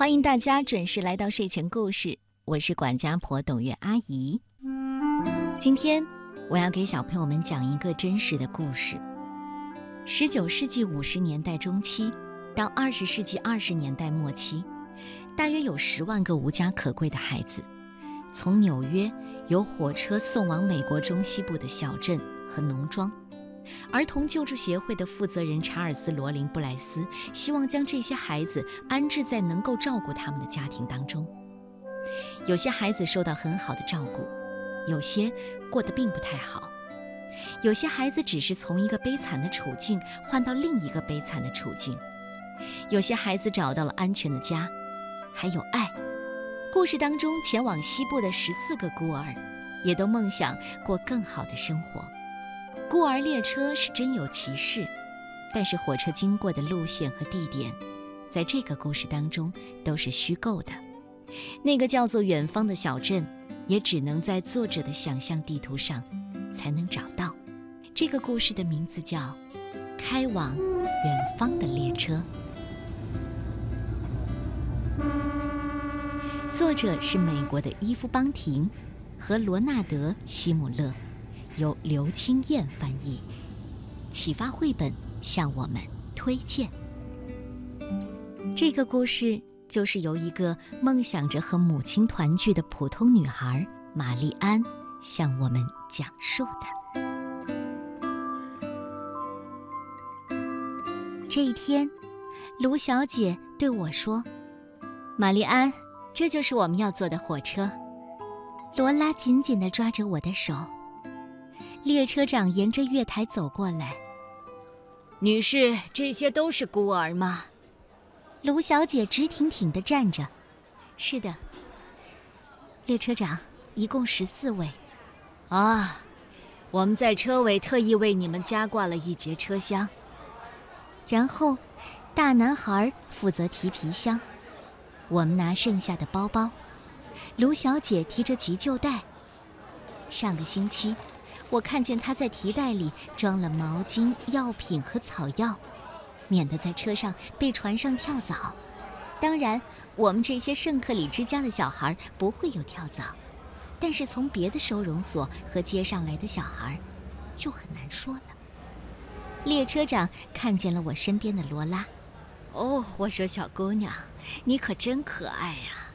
欢迎大家准时来到睡前故事，我是管家婆董月阿姨。今天我要给小朋友们讲一个真实的故事。十九世纪五十年代中期到二十世纪二十年代末期，大约有十万个无家可归的孩子，从纽约由火车送往美国中西部的小镇和农庄。儿童救助协会的负责人查尔斯·罗林·布莱斯希望将这些孩子安置在能够照顾他们的家庭当中。有些孩子受到很好的照顾，有些过得并不太好。有些孩子只是从一个悲惨的处境换到另一个悲惨的处境。有些孩子找到了安全的家，还有爱。故事当中前往西部的十四个孤儿，也都梦想过更好的生活。孤儿列车是真有其事，但是火车经过的路线和地点，在这个故事当中都是虚构的。那个叫做远方的小镇，也只能在作者的想象地图上才能找到。这个故事的名字叫《开往远方的列车》，作者是美国的伊夫·邦廷和罗纳德·希姆勒。由刘青燕翻译，启发绘本向我们推荐。这个故事就是由一个梦想着和母亲团聚的普通女孩玛丽安向我们讲述的。这一天，卢小姐对我说：“玛丽安，这就是我们要坐的火车。”罗拉紧紧地抓着我的手。列车长沿着月台走过来。女士，这些都是孤儿吗？卢小姐直挺挺地站着。是的。列车长，一共十四位。啊，我们在车尾特意为你们加挂了一节车厢。然后，大男孩负责提皮箱，我们拿剩下的包包。卢小姐提着急救袋。上个星期。我看见他在提袋里装了毛巾、药品和草药，免得在车上被船上跳蚤。当然，我们这些圣克里之家的小孩不会有跳蚤，但是从别的收容所和街上来的小孩，就很难说了。列车长看见了我身边的罗拉。哦，我说小姑娘，你可真可爱呀！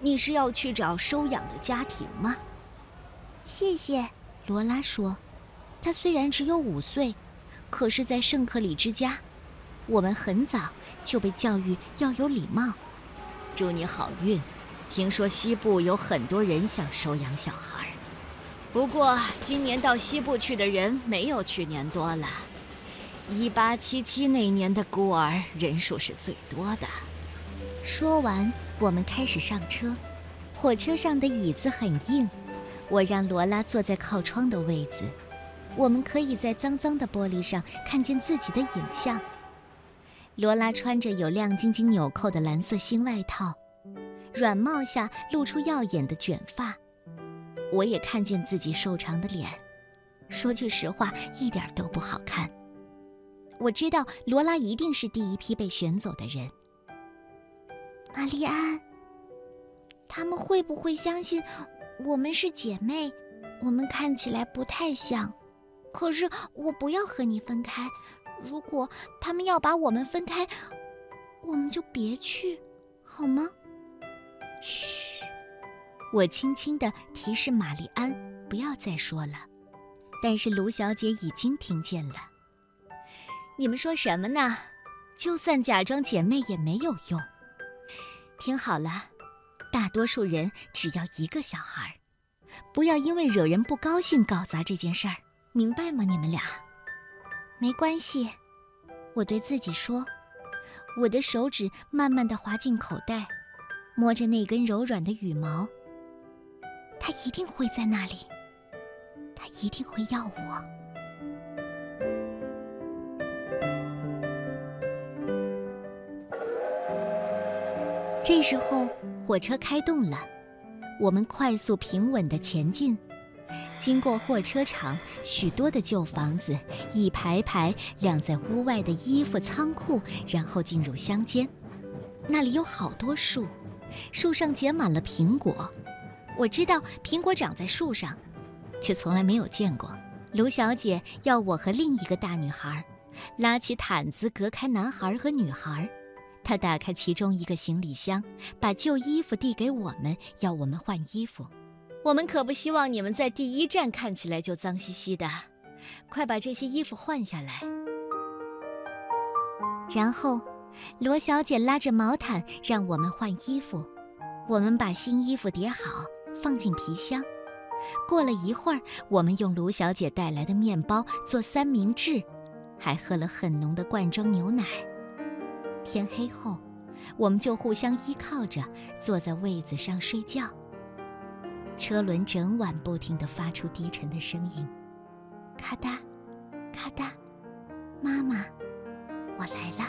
你是要去找收养的家庭吗？谢谢。罗拉说：“她虽然只有五岁，可是，在圣克里之家，我们很早就被教育要有礼貌。祝你好运！听说西部有很多人想收养小孩，不过今年到西部去的人没有去年多了。一八七七那年的孤儿人数是最多的。”说完，我们开始上车。火车上的椅子很硬。我让罗拉坐在靠窗的位子，我们可以在脏脏的玻璃上看见自己的影像。罗拉穿着有亮晶晶纽扣的蓝色新外套，软帽下露出耀眼的卷发。我也看见自己瘦长的脸，说句实话，一点都不好看。我知道罗拉一定是第一批被选走的人。玛丽安，他们会不会相信？我们是姐妹，我们看起来不太像。可是我不要和你分开。如果他们要把我们分开，我们就别去，好吗？嘘，我轻轻地提示玛丽安不要再说了。但是卢小姐已经听见了。你们说什么呢？就算假装姐妹也没有用。听好了。大多数人只要一个小孩，不要因为惹人不高兴搞砸这件事儿，明白吗？你们俩，没关系。我对自己说，我的手指慢慢的滑进口袋，摸着那根柔软的羽毛。它一定会在那里，它一定会要我。这时候。火车开动了，我们快速平稳地前进，经过货车场，许多的旧房子，一排排晾在屋外的衣服仓库，然后进入乡间。那里有好多树，树上结满了苹果。我知道苹果长在树上，却从来没有见过。卢小姐要我和另一个大女孩拉起毯子隔开男孩和女孩。他打开其中一个行李箱，把旧衣服递给我们，要我们换衣服。我们可不希望你们在第一站看起来就脏兮兮的，快把这些衣服换下来。然后，罗小姐拉着毛毯让我们换衣服。我们把新衣服叠好，放进皮箱。过了一会儿，我们用卢小姐带来的面包做三明治，还喝了很浓的罐装牛奶。天黑后，我们就互相依靠着坐在位子上睡觉。车轮整晚不停地发出低沉的声音，咔嗒，咔嗒。妈妈，我来了。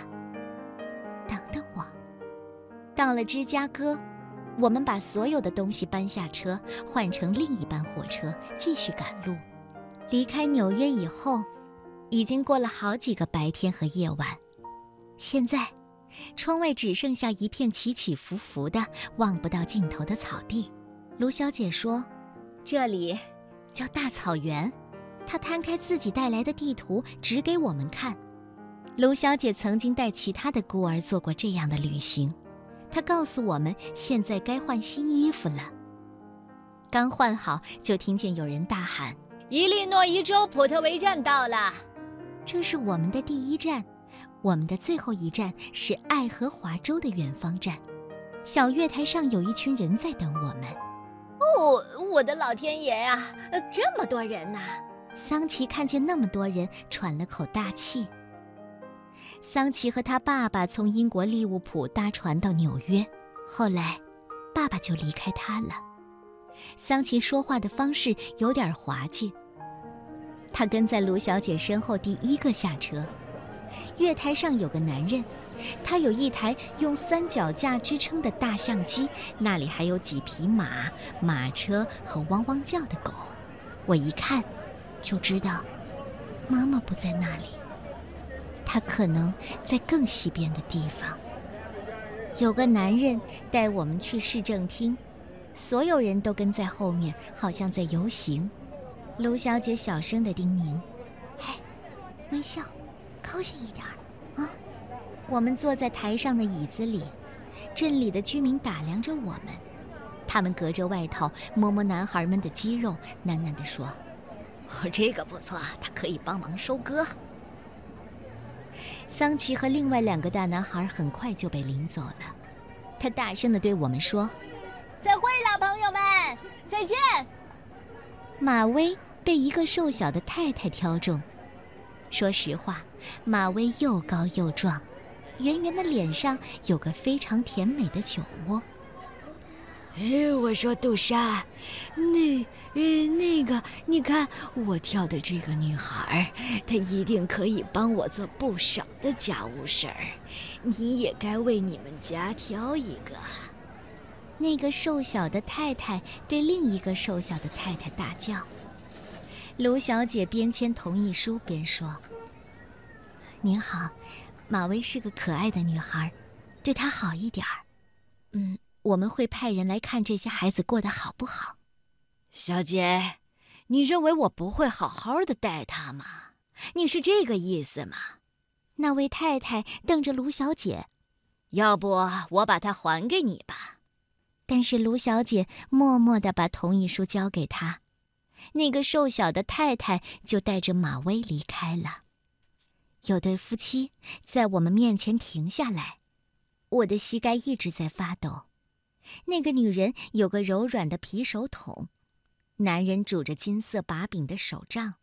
等等我。到了芝加哥，我们把所有的东西搬下车，换成另一班火车，继续赶路。离开纽约以后，已经过了好几个白天和夜晚。现在，窗外只剩下一片起起伏伏的、望不到尽头的草地。卢小姐说：“这里叫大草原。”她摊开自己带来的地图，指给我们看。卢小姐曾经带其他的孤儿做过这样的旅行。她告诉我们，现在该换新衣服了。刚换好，就听见有人大喊：“伊利诺伊州普特维站到了！”这是我们的第一站，我们的最后一站是爱荷华州的远方站。小月台上有一群人在等我们。哦，我的老天爷呀！这么多人呐！桑奇看见那么多人，喘了口大气。桑奇和他爸爸从英国利物浦搭船到纽约，后来，爸爸就离开他了。桑奇说话的方式有点滑稽。他跟在卢小姐身后，第一个下车。月台上有个男人。他有一台用三脚架支撑的大相机，那里还有几匹马、马车和汪汪叫的狗。我一看，就知道妈妈不在那里，她可能在更西边的地方。有个男人带我们去市政厅，所有人都跟在后面，好像在游行。卢小姐小声地叮咛：“嘿，微笑，高兴一点儿啊。”我们坐在台上的椅子里，镇里的居民打量着我们，他们隔着外套摸摸男孩们的肌肉，喃喃地说：“哦，这个不错，他可以帮忙收割。”桑奇和另外两个大男孩很快就被领走了。他大声地对我们说：“再会了，朋友们，再见。”马威被一个瘦小的太太挑中。说实话，马威又高又壮。圆圆的脸上有个非常甜美的酒窝。哎，我说杜莎，那……呃，那个，你看我挑的这个女孩，她一定可以帮我做不少的家务事儿。你也该为你们家挑一个。那个瘦小的太太对另一个瘦小的太太大叫。卢小姐边签同意书边说：“您好。”马薇是个可爱的女孩，对她好一点儿。嗯，我们会派人来看这些孩子过得好不好。小姐，你认为我不会好好的待她吗？你是这个意思吗？那位太太瞪着卢小姐，要不我把她还给你吧。但是卢小姐默默地把同意书交给他，那个瘦小的太太就带着马威离开了。有对夫妻在我们面前停下来，我的膝盖一直在发抖。那个女人有个柔软的皮手桶，男人拄着金色把柄的手杖。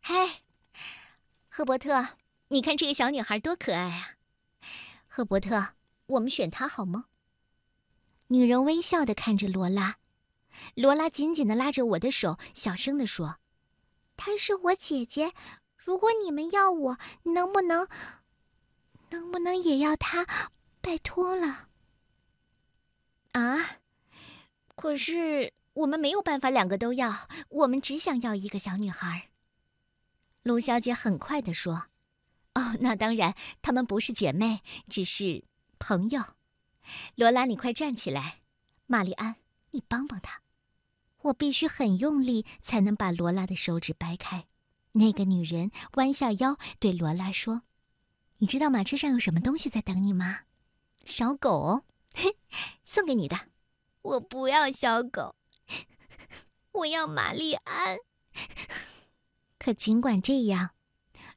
嗨，赫伯特，你看这个小女孩多可爱啊！赫伯特，我们选她好吗？女人微笑的看着罗拉，罗拉紧紧的拉着我的手，小声的说：“她是我姐姐。”如果你们要我，能不能，能不能也要他？拜托了。啊！可是我们没有办法两个都要，我们只想要一个小女孩。卢小姐很快的说：“哦，那当然，她们不是姐妹，只是朋友。罗拉，你快站起来！玛丽安，你帮帮她。我必须很用力才能把罗拉的手指掰开。那个女人弯下腰对罗拉说：“你知道马车上有什么东西在等你吗？小狗，嘿，送给你的。我不要小狗，我要玛丽安。可尽管这样，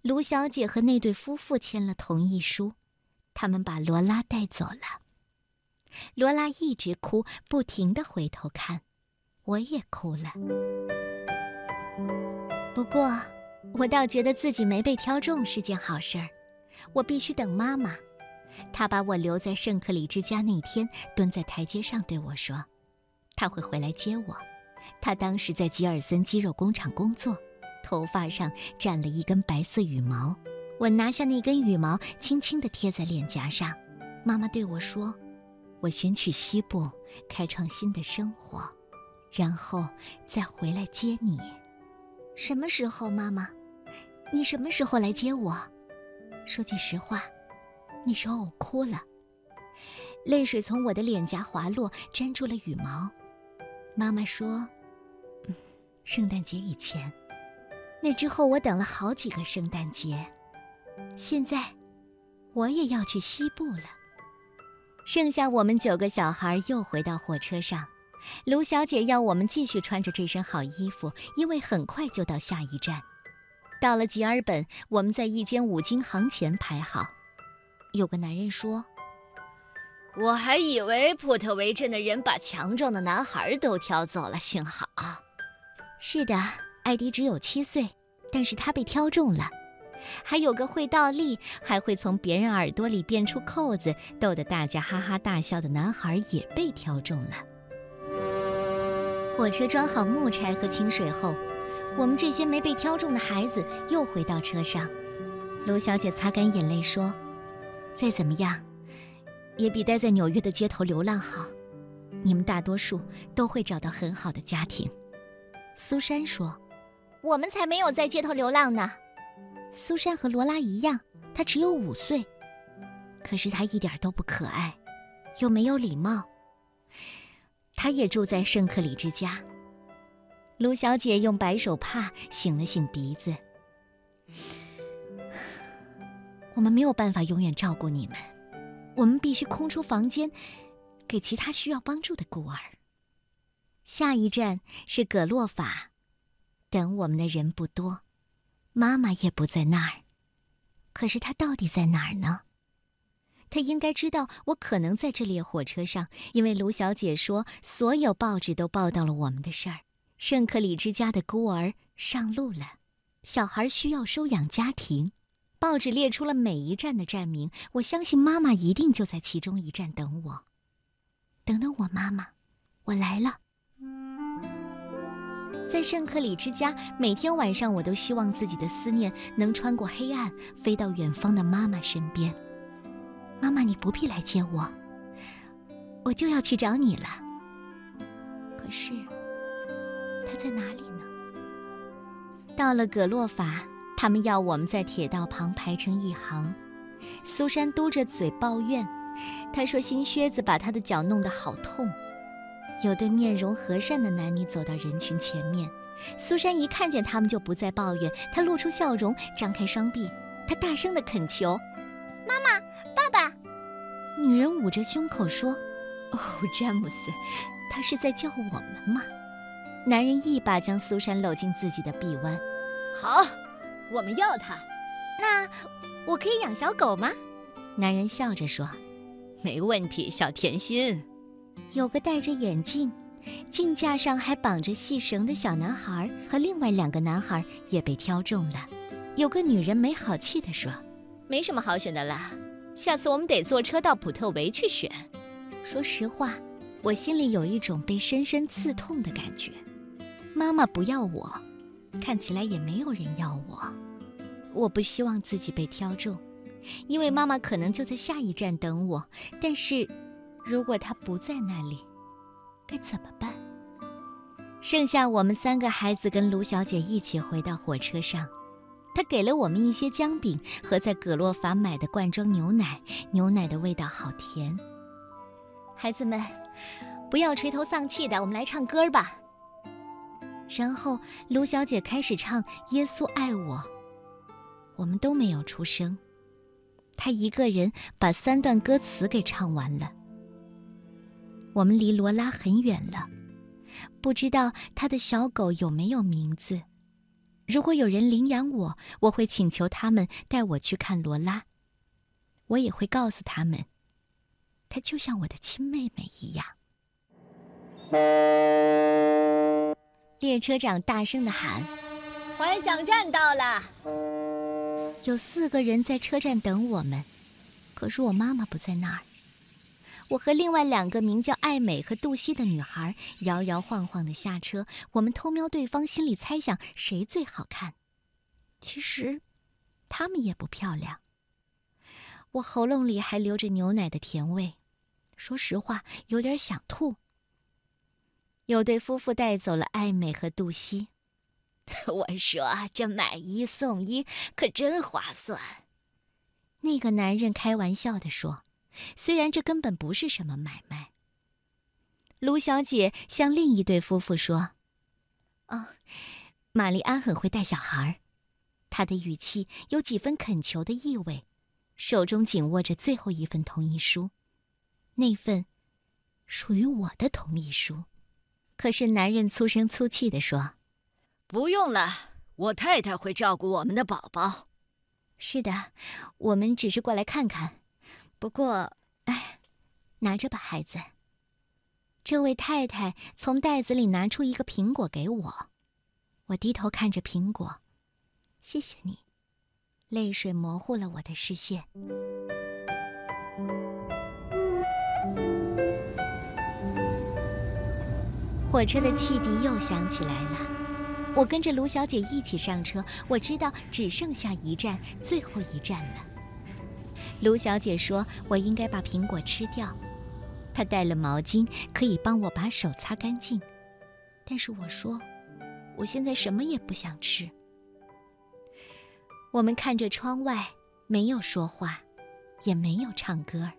卢小姐和那对夫妇签了同意书，他们把罗拉带走了。罗拉一直哭，不停的回头看。”我也哭了，不过我倒觉得自己没被挑中是件好事儿。我必须等妈妈，她把我留在圣克里之家那天，蹲在台阶上对我说：“她会回来接我。”她当时在吉尔森鸡肉工厂工作，头发上沾了一根白色羽毛。我拿下那根羽毛，轻轻地贴在脸颊上。妈妈对我说：“我选去西部，开创新的生活。”然后再回来接你，什么时候，妈妈？你什么时候来接我？说句实话，那时候我哭了，泪水从我的脸颊滑落，粘住了羽毛。妈妈说：“嗯圣诞节以前。”那之后，我等了好几个圣诞节。现在，我也要去西部了。剩下我们九个小孩又回到火车上。卢小姐要我们继续穿着这身好衣服，因为很快就到下一站。到了吉尔本，我们在一间五金行前排好。有个男人说：“我还以为普特维镇的人把强壮的男孩都挑走了，幸好。”是的，艾迪只有七岁，但是他被挑中了。还有个会倒立，还会从别人耳朵里变出扣子，逗得大家哈哈大笑的男孩也被挑中了。火车装好木柴和清水后，我们这些没被挑中的孩子又回到车上。卢小姐擦干眼泪说：“再怎么样，也比待在纽约的街头流浪好。你们大多数都会找到很好的家庭。”苏珊说：“我们才没有在街头流浪呢。”苏珊和罗拉一样，她只有五岁，可是她一点都不可爱，又没有礼貌。他也住在圣克里之家。卢小姐用白手帕擤了擤鼻子。我们没有办法永远照顾你们，我们必须空出房间，给其他需要帮助的孤儿。下一站是葛洛法，等我们的人不多，妈妈也不在那儿。可是她到底在哪儿呢？他应该知道我可能在这列火车上，因为卢小姐说所有报纸都报道了我们的事儿。圣克里之家的孤儿上路了，小孩需要收养家庭，报纸列出了每一站的站名。我相信妈妈一定就在其中一站等我。等等我，妈妈，我来了。在圣克里之家，每天晚上我都希望自己的思念能穿过黑暗，飞到远方的妈妈身边。妈妈，你不必来接我，我就要去找你了。可是，在哪里呢？到了葛洛法，他们要我们在铁道旁排成一行。苏珊嘟着嘴抱怨，她说新靴子把她的脚弄得好痛。有对面容和善的男女走到人群前面，苏珊一看见他们就不再抱怨，她露出笑容，张开双臂，她大声地恳求：“妈妈！”爸爸，女人捂着胸口说：“哦，詹姆斯，他是在叫我们吗？”男人一把将苏珊搂进自己的臂弯。好，我们要他。那我可以养小狗吗？男人笑着说：“没问题，小甜心。”有个戴着眼镜、镜架上还绑着细绳的小男孩和另外两个男孩也被挑中了。有个女人没好气地说：“没什么好选的啦。”下次我们得坐车到普特维去选。说实话，我心里有一种被深深刺痛的感觉。妈妈不要我，看起来也没有人要我。我不希望自己被挑中，因为妈妈可能就在下一站等我。但是，如果她不在那里，该怎么办？剩下我们三个孩子跟卢小姐一起回到火车上。她给了我们一些姜饼和在葛洛法买的罐装牛奶，牛奶的味道好甜。孩子们，不要垂头丧气的，我们来唱歌吧。然后卢小姐开始唱《耶稣爱我》，我们都没有出声。她一个人把三段歌词给唱完了。我们离罗拉很远了，不知道她的小狗有没有名字。如果有人领养我，我会请求他们带我去看罗拉。我也会告诉他们，她就像我的亲妹妹一样。列车长大声地喊：“幻想站到了！”有四个人在车站等我们，可是我妈妈不在那儿。我和另外两个名叫艾美和杜西的女孩摇摇晃晃地下车，我们偷瞄对方，心里猜想谁最好看。其实，她们也不漂亮。我喉咙里还留着牛奶的甜味，说实话，有点想吐。有对夫妇带走了艾美和杜西，我说这买一送一可真划算。那个男人开玩笑地说。虽然这根本不是什么买卖，卢小姐向另一对夫妇说：“哦，玛丽安很会带小孩。”她的语气有几分恳求的意味，手中紧握着最后一份同意书，那份属于我的同意书。可是男人粗声粗气地说：“不用了，我太太会照顾我们的宝宝。”“是的，我们只是过来看看。”不过，哎，拿着吧，孩子。这位太太从袋子里拿出一个苹果给我，我低头看着苹果，谢谢你。泪水模糊了我的视线。火车的汽笛又响起来了，我跟着卢小姐一起上车。我知道只剩下一站，最后一站了。卢小姐说：“我应该把苹果吃掉。”她带了毛巾，可以帮我把手擦干净。但是我说：“我现在什么也不想吃。”我们看着窗外，没有说话，也没有唱歌。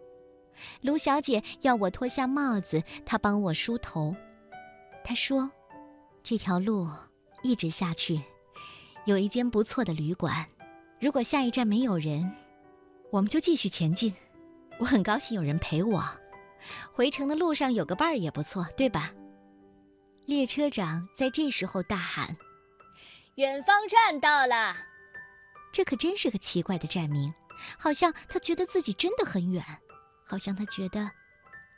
卢小姐要我脱下帽子，她帮我梳头。他说：“这条路一直下去，有一间不错的旅馆。如果下一站没有人。”我们就继续前进，我很高兴有人陪我。回程的路上有个伴儿也不错，对吧？列车长在这时候大喊：“远方站到了！”这可真是个奇怪的站名，好像他觉得自己真的很远，好像他觉得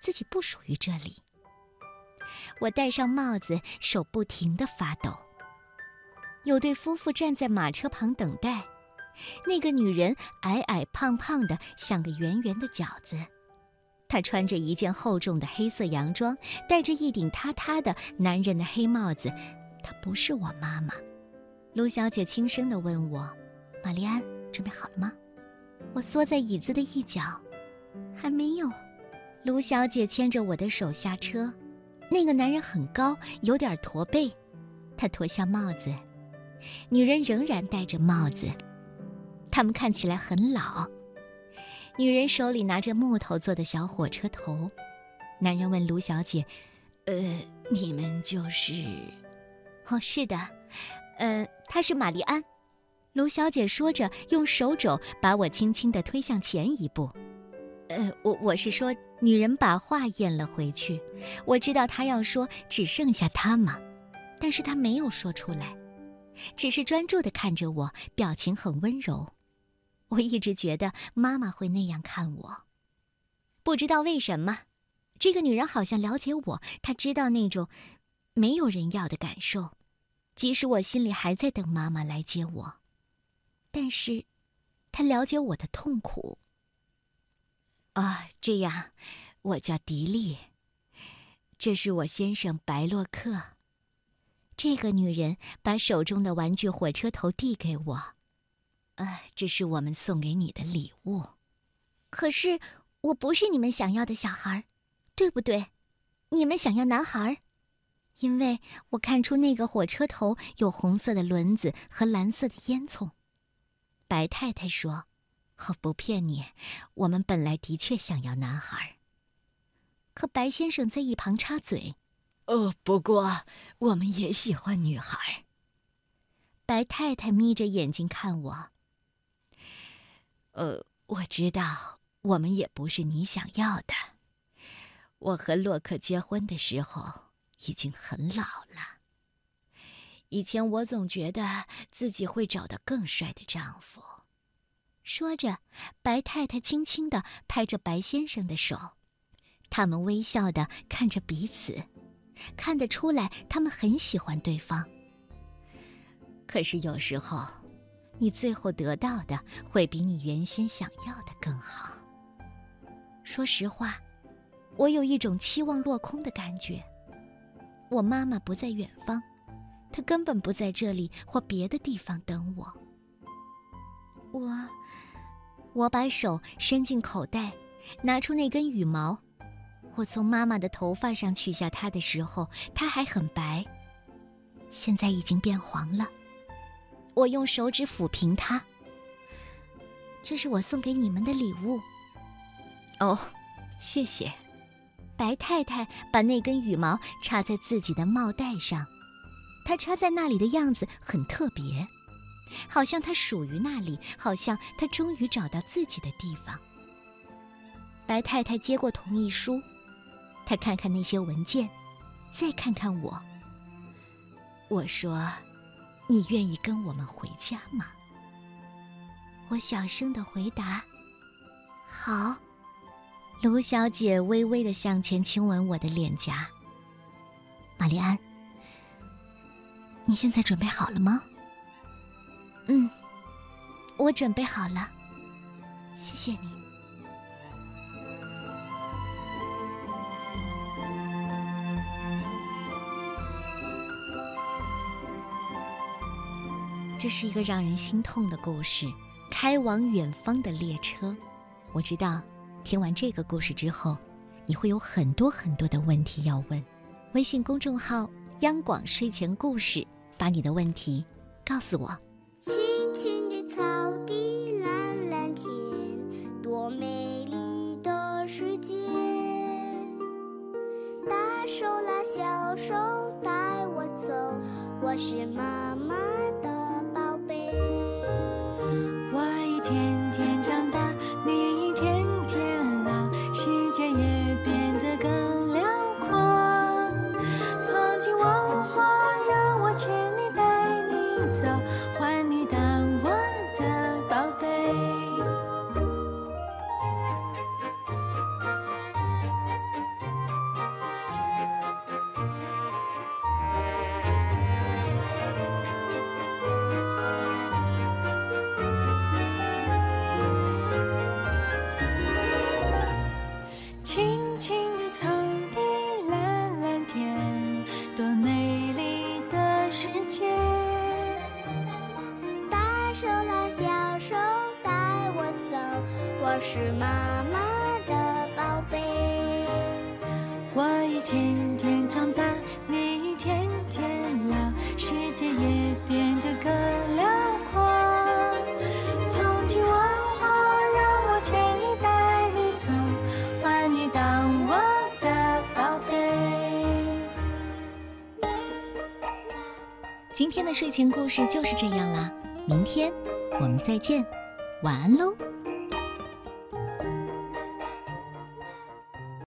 自己不属于这里。我戴上帽子，手不停地发抖。有对夫妇站在马车旁等待。那个女人矮矮胖胖的，像个圆圆的饺子。她穿着一件厚重的黑色洋装，戴着一顶塌塌的男人的黑帽子。她不是我妈妈。卢小姐轻声地问我：“玛丽安，准备好了吗？”我缩在椅子的一角，还没有。卢小姐牵着我的手下车。那个男人很高，有点驼背。他脱下帽子，女人仍然戴着帽子。他们看起来很老。女人手里拿着木头做的小火车头。男人问卢小姐：“呃，你们就是？”“哦，是的，呃，她是玛丽安。”卢小姐说着，用手肘把我轻轻地推向前一步。“呃，我我是说，女人把话咽了回去。我知道她要说只剩下她嘛，但是她没有说出来，只是专注地看着我，表情很温柔。”我一直觉得妈妈会那样看我，不知道为什么，这个女人好像了解我，她知道那种没有人要的感受，即使我心里还在等妈妈来接我，但是，她了解我的痛苦。啊，这样，我叫迪丽，这是我先生白洛克。这个女人把手中的玩具火车头递给我。呃，这是我们送给你的礼物。可是我不是你们想要的小孩，对不对？你们想要男孩，因为我看出那个火车头有红色的轮子和蓝色的烟囱。白太太说：“哦，不骗你，我们本来的确想要男孩。”可白先生在一旁插嘴：“哦，不过我们也喜欢女孩。”白太太眯着眼睛看我：“呃，我知道，我们也不是你想要的。我和洛克结婚的时候已经很老了。”以前我总觉得自己会找到更帅的丈夫。说着，白太太轻轻地拍着白先生的手，他们微笑地看着彼此，看得出来他们很喜欢对方。可是有时候，你最后得到的会比你原先想要的更好。说实话，我有一种期望落空的感觉。我妈妈不在远方。她根本不在这里或别的地方等我。我，我把手伸进口袋，拿出那根羽毛。我从妈妈的头发上取下它的时候，它还很白，现在已经变黄了。我用手指抚平它。这是我送给你们的礼物。哦，谢谢。白太太把那根羽毛插在自己的帽带上。它插在那里的样子很特别，好像他属于那里，好像他终于找到自己的地方。白太太接过同意书，她看看那些文件，再看看我。我说：“你愿意跟我们回家吗？”我小声的回答：“好。”卢小姐微微的向前亲吻我的脸颊。玛丽安。你现在准备好了吗？嗯，我准备好了。谢谢你。这是一个让人心痛的故事，《开往远方的列车》。我知道，听完这个故事之后，你会有很多很多的问题要问。微信公众号“央广睡前故事”。把你的问题告诉我。手拉小手，带我走，我是妈妈的是妈妈的宝贝。我一天天长大，你一天天老，世界也变得更辽阔。从今往后，让我牵你带你走，换你当我的宝贝。今天的睡前故事就是这样啦，明天我们再见，晚安喽。